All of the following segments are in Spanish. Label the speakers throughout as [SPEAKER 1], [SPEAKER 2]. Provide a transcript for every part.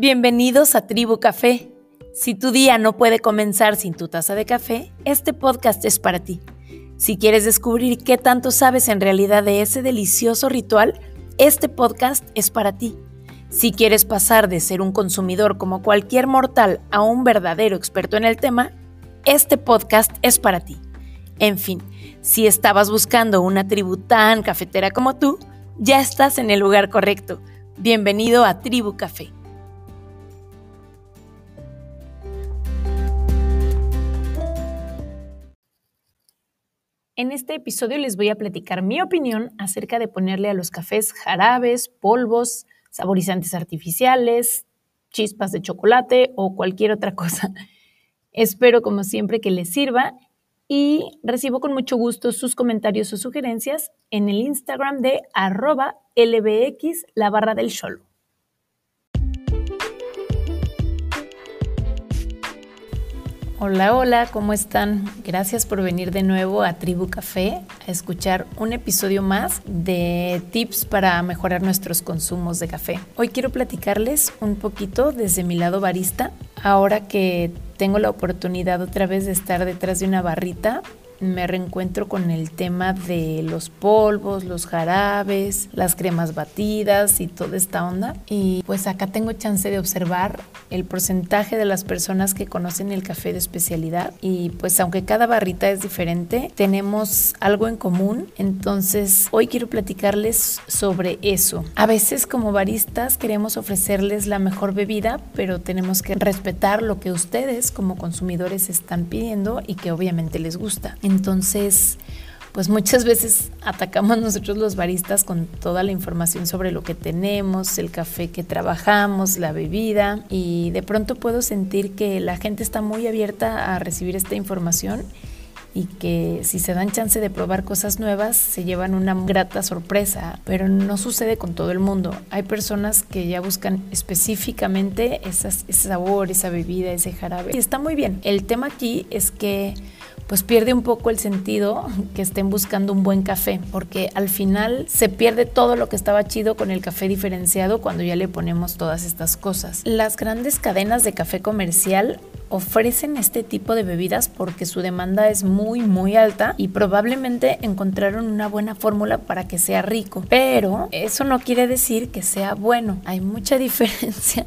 [SPEAKER 1] Bienvenidos a Tribu Café. Si tu día no puede comenzar sin tu taza de café, este podcast es para ti. Si quieres descubrir qué tanto sabes en realidad de ese delicioso ritual, este podcast es para ti. Si quieres pasar de ser un consumidor como cualquier mortal a un verdadero experto en el tema, este podcast es para ti. En fin, si estabas buscando una tribu tan cafetera como tú, ya estás en el lugar correcto. Bienvenido a Tribu Café. En este episodio les voy a platicar mi opinión acerca de ponerle a los cafés jarabes, polvos, saborizantes artificiales, chispas de chocolate o cualquier otra cosa. Espero como siempre que les sirva y recibo con mucho gusto sus comentarios o sugerencias en el Instagram de arroba lbx la barra del cholo. Hola, hola, ¿cómo están? Gracias por venir de nuevo a Tribu Café a escuchar un episodio más de tips para mejorar nuestros consumos de café. Hoy quiero platicarles un poquito desde mi lado barista, ahora que tengo la oportunidad otra vez de estar detrás de una barrita me reencuentro con el tema de los polvos, los jarabes, las cremas batidas y toda esta onda. Y pues acá tengo chance de observar el porcentaje de las personas que conocen el café de especialidad. Y pues aunque cada barrita es diferente, tenemos algo en común. Entonces hoy quiero platicarles sobre eso. A veces como baristas queremos ofrecerles la mejor bebida, pero tenemos que respetar lo que ustedes como consumidores están pidiendo y que obviamente les gusta. Entonces, pues muchas veces atacamos nosotros los baristas con toda la información sobre lo que tenemos, el café que trabajamos, la bebida y de pronto puedo sentir que la gente está muy abierta a recibir esta información y que si se dan chance de probar cosas nuevas se llevan una grata sorpresa, pero no sucede con todo el mundo. Hay personas que ya buscan específicamente ese sabor, esa bebida, ese jarabe y está muy bien. El tema aquí es que pues pierde un poco el sentido que estén buscando un buen café, porque al final se pierde todo lo que estaba chido con el café diferenciado cuando ya le ponemos todas estas cosas. Las grandes cadenas de café comercial ofrecen este tipo de bebidas porque su demanda es muy muy alta y probablemente encontraron una buena fórmula para que sea rico, pero eso no quiere decir que sea bueno. Hay mucha diferencia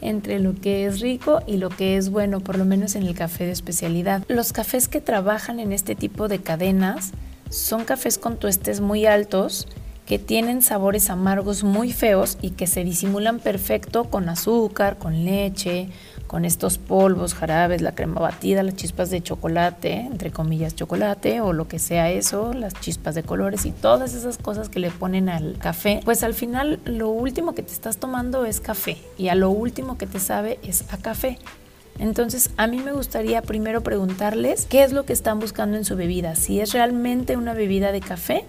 [SPEAKER 1] entre lo que es rico y lo que es bueno, por lo menos en el café de especialidad. Los cafés que trabajan en este tipo de cadenas son cafés con tuestes muy altos que tienen sabores amargos muy feos y que se disimulan perfecto con azúcar, con leche, con estos polvos, jarabes, la crema batida, las chispas de chocolate, entre comillas chocolate o lo que sea eso, las chispas de colores y todas esas cosas que le ponen al café, pues al final lo último que te estás tomando es café y a lo último que te sabe es a café. Entonces, a mí me gustaría primero preguntarles qué es lo que están buscando en su bebida, si es realmente una bebida de café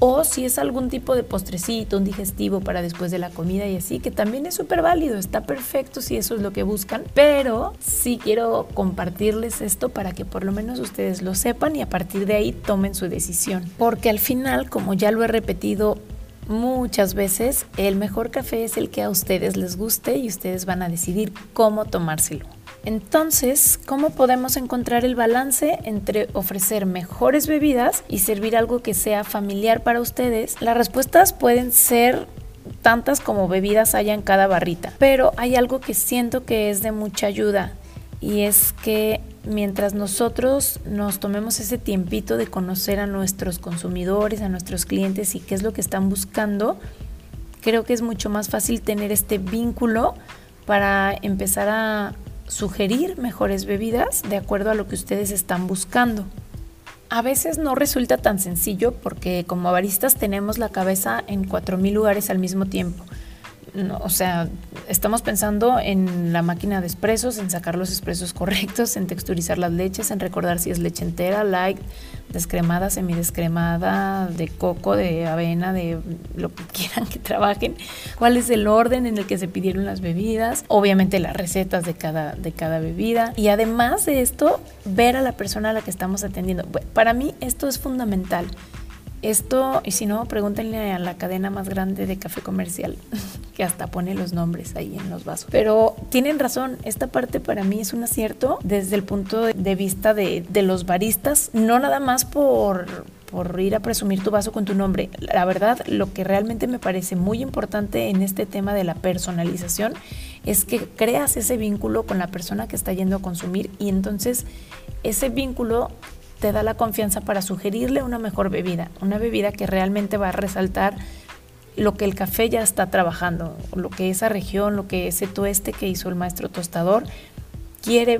[SPEAKER 1] o si es algún tipo de postrecito, un digestivo para después de la comida y así, que también es súper válido, está perfecto si eso es lo que buscan, pero sí quiero compartirles esto para que por lo menos ustedes lo sepan y a partir de ahí tomen su decisión. Porque al final, como ya lo he repetido muchas veces, el mejor café es el que a ustedes les guste y ustedes van a decidir cómo tomárselo. Entonces, ¿cómo podemos encontrar el balance entre ofrecer mejores bebidas y servir algo que sea familiar para ustedes? Las respuestas pueden ser tantas como bebidas haya en cada barrita, pero hay algo que siento que es de mucha ayuda y es que mientras nosotros nos tomemos ese tiempito de conocer a nuestros consumidores, a nuestros clientes y qué es lo que están buscando, creo que es mucho más fácil tener este vínculo para empezar a sugerir mejores bebidas de acuerdo a lo que ustedes están buscando. A veces no resulta tan sencillo porque como baristas tenemos la cabeza en 4.000 lugares al mismo tiempo o sea, estamos pensando en la máquina de expresos, en sacar los expresos correctos, en texturizar las leches, en recordar si es leche entera, light, descremada, semidescremada, de coco, de avena, de lo que quieran que trabajen, cuál es el orden en el que se pidieron las bebidas, obviamente las recetas de cada, de cada bebida. Y además de esto, ver a la persona a la que estamos atendiendo. Para mí esto es fundamental Esto, y si no, pregúntenle a la cadena más grande de café comercial, que hasta pone los nombres ahí en los vasos. Pero tienen razón, esta parte para mí es un acierto desde el punto de vista de, de los baristas, no nada más por por ir a presumir tu vaso con tu nombre. La verdad, lo que realmente me parece muy importante en este tema de la personalización es que creas ese vínculo con la persona que está yendo a consumir y entonces ese vínculo te da la confianza para sugerirle una mejor bebida, una bebida que realmente va a resaltar lo que el café ya está trabajando, lo que esa región, lo que ese tueste que hizo el maestro tostador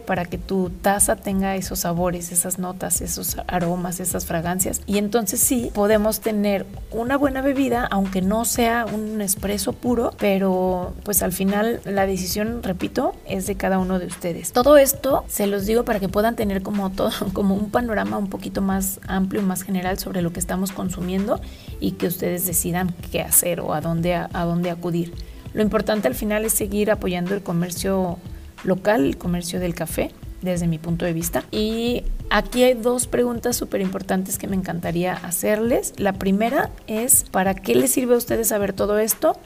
[SPEAKER 1] para que tu taza tenga esos sabores, esas notas, esos aromas, esas fragancias. Y entonces sí, podemos tener una buena bebida, aunque no sea un espresso puro, pero pues al final la decisión, repito, es de cada uno de ustedes. Todo esto se los digo para que puedan tener como todo, como un panorama un poquito más amplio, más general sobre lo que estamos consumiendo y que ustedes decidan qué hacer o a dónde, a dónde acudir. Lo importante al final es seguir apoyando el comercio local, el comercio del café, desde mi punto de vista. Y aquí hay dos preguntas súper importantes que me encantaría hacerles. La primera es, ¿para qué les sirve a ustedes saber todo esto?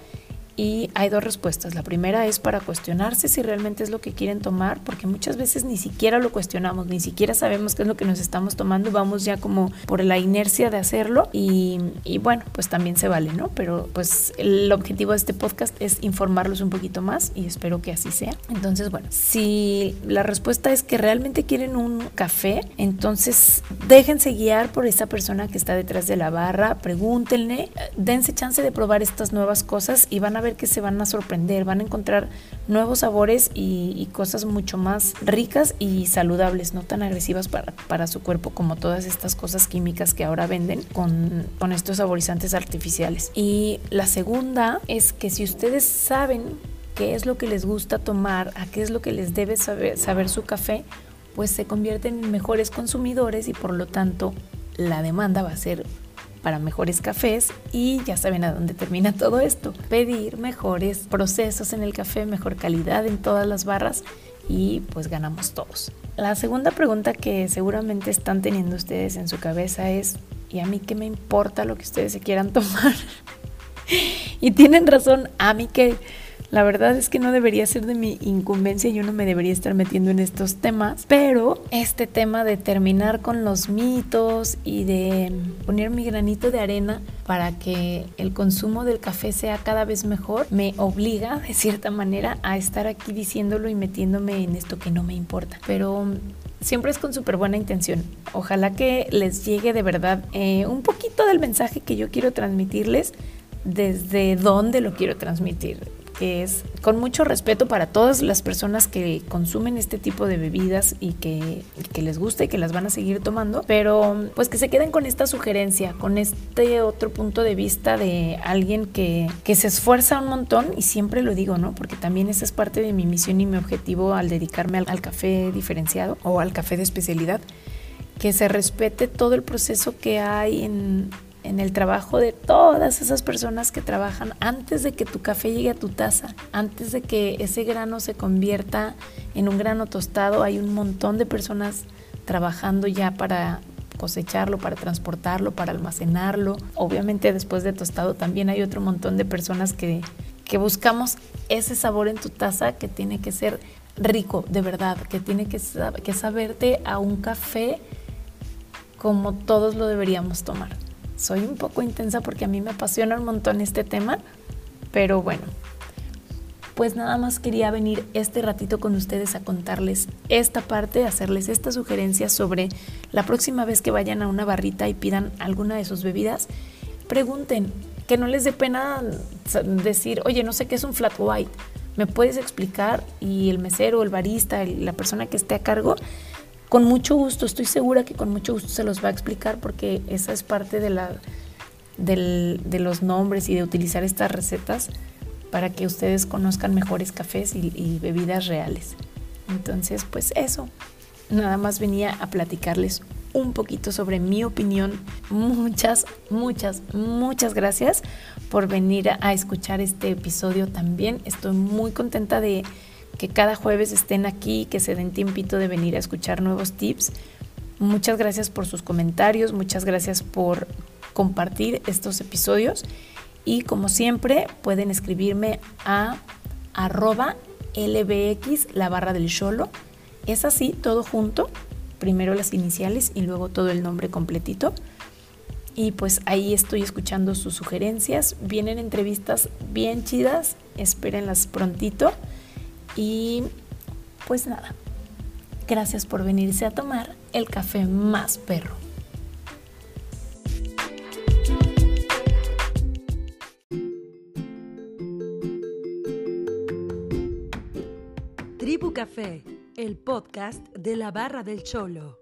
[SPEAKER 1] Y hay dos respuestas. La primera es para cuestionarse si realmente es lo que quieren tomar, porque muchas veces ni siquiera lo cuestionamos, ni siquiera sabemos qué es lo que nos estamos tomando, vamos ya como por la inercia de hacerlo y, bueno, pues también se vale, ¿no? Pero pues el objetivo de este podcast es informarlos un poquito más y espero que así sea. Entonces, bueno, si la respuesta es que realmente quieren un café, entonces déjense guiar por esa persona que está detrás de la barra, pregúntenle, dense chance de probar estas nuevas cosas y van a ver que se van a sorprender, van a encontrar nuevos sabores y, cosas mucho más ricas y saludables, no tan agresivas para, para, su cuerpo como todas estas cosas químicas que ahora venden con, con estos saborizantes artificiales. Y la segunda es que si ustedes saben qué es lo que les gusta tomar, a qué es lo que les debe saber, saber su café, pues se convierten en mejores consumidores y por lo tanto la demanda va a ser para mejores cafés y ya saben a dónde termina todo esto. Pedir mejores procesos en el café, mejor calidad en todas las barras y pues ganamos todos. La segunda pregunta que seguramente están teniendo ustedes en su cabeza es, ¿y a mí qué me importa lo que ustedes se quieran tomar? y tienen razón, a mí que la verdad es que no debería ser de mi incumbencia, yo no me debería estar metiendo en estos temas, pero este tema de terminar con los mitos y de poner mi granito de arena para que el consumo del café sea cada vez mejor, me obliga de cierta manera a estar aquí diciéndolo y metiéndome en esto que no me importa. Pero siempre es con súper buena intención. Ojalá que les llegue de verdad eh, un poquito del mensaje que yo quiero transmitirles desde dónde lo quiero transmitir es con mucho respeto para todas las personas que consumen este tipo de bebidas y que, les gusta y que las van a seguir tomando, pero pues que se queden con esta sugerencia, con este otro punto de vista de alguien que, que se esfuerza un montón y siempre lo digo, ¿no? Porque también esa es parte de mi misión y mi objetivo al dedicarme al café diferenciado o al café de especialidad, que se respete todo el proceso que hay en en el trabajo de todas esas personas que trabajan antes de que tu café llegue a tu taza, antes de que ese grano se convierta en un grano tostado, hay un montón de personas trabajando ya para cosecharlo, para transportarlo, para almacenarlo. Obviamente después de tostado también hay otro montón de personas que, que buscamos ese sabor en tu taza que tiene que ser rico, de verdad, que tiene que, que saberte a un café como todos lo deberíamos tomar soy un poco intensa porque a mí me apasiona un montón este tema, pero bueno, pues nada más quería venir este ratito con ustedes a contarles esta parte, hacerles esta sugerencia sobre la próxima vez que vayan a una barrita y pidan alguna de sus bebidas, pregunten, que no les dé pena decir, oye, no sé qué es un flat white, ¿me puedes explicar? Y el mesero, el barista, la persona que esté a cargo, con mucho gusto, estoy segura que con mucho gusto se los va a explicar porque esa es parte de, la, de los nombres y de utilizar estas recetas para que ustedes conozcan mejores cafés y, y bebidas reales. Entonces, pues eso, nada más venía a platicarles un poquito sobre mi opinión. Muchas, muchas, muchas gracias por venir a escuchar este episodio también. Estoy muy contenta de que cada jueves estén aquí, que se den tiempito de venir a escuchar nuevos tips. Muchas gracias por sus comentarios, muchas gracias por, compartir estos episodios y como siempre pueden escribirme a arroba lbx la barra del cholo. Es así, todo junto, primero las iniciales y luego todo el nombre completito. Y pues ahí estoy escuchando sus sugerencias. Vienen entrevistas bien chidas, espérenlas prontito. Y pues nada, gracias por venirse a tomar el café más perro.
[SPEAKER 2] Tribu Café, el podcast de la barra del cholo.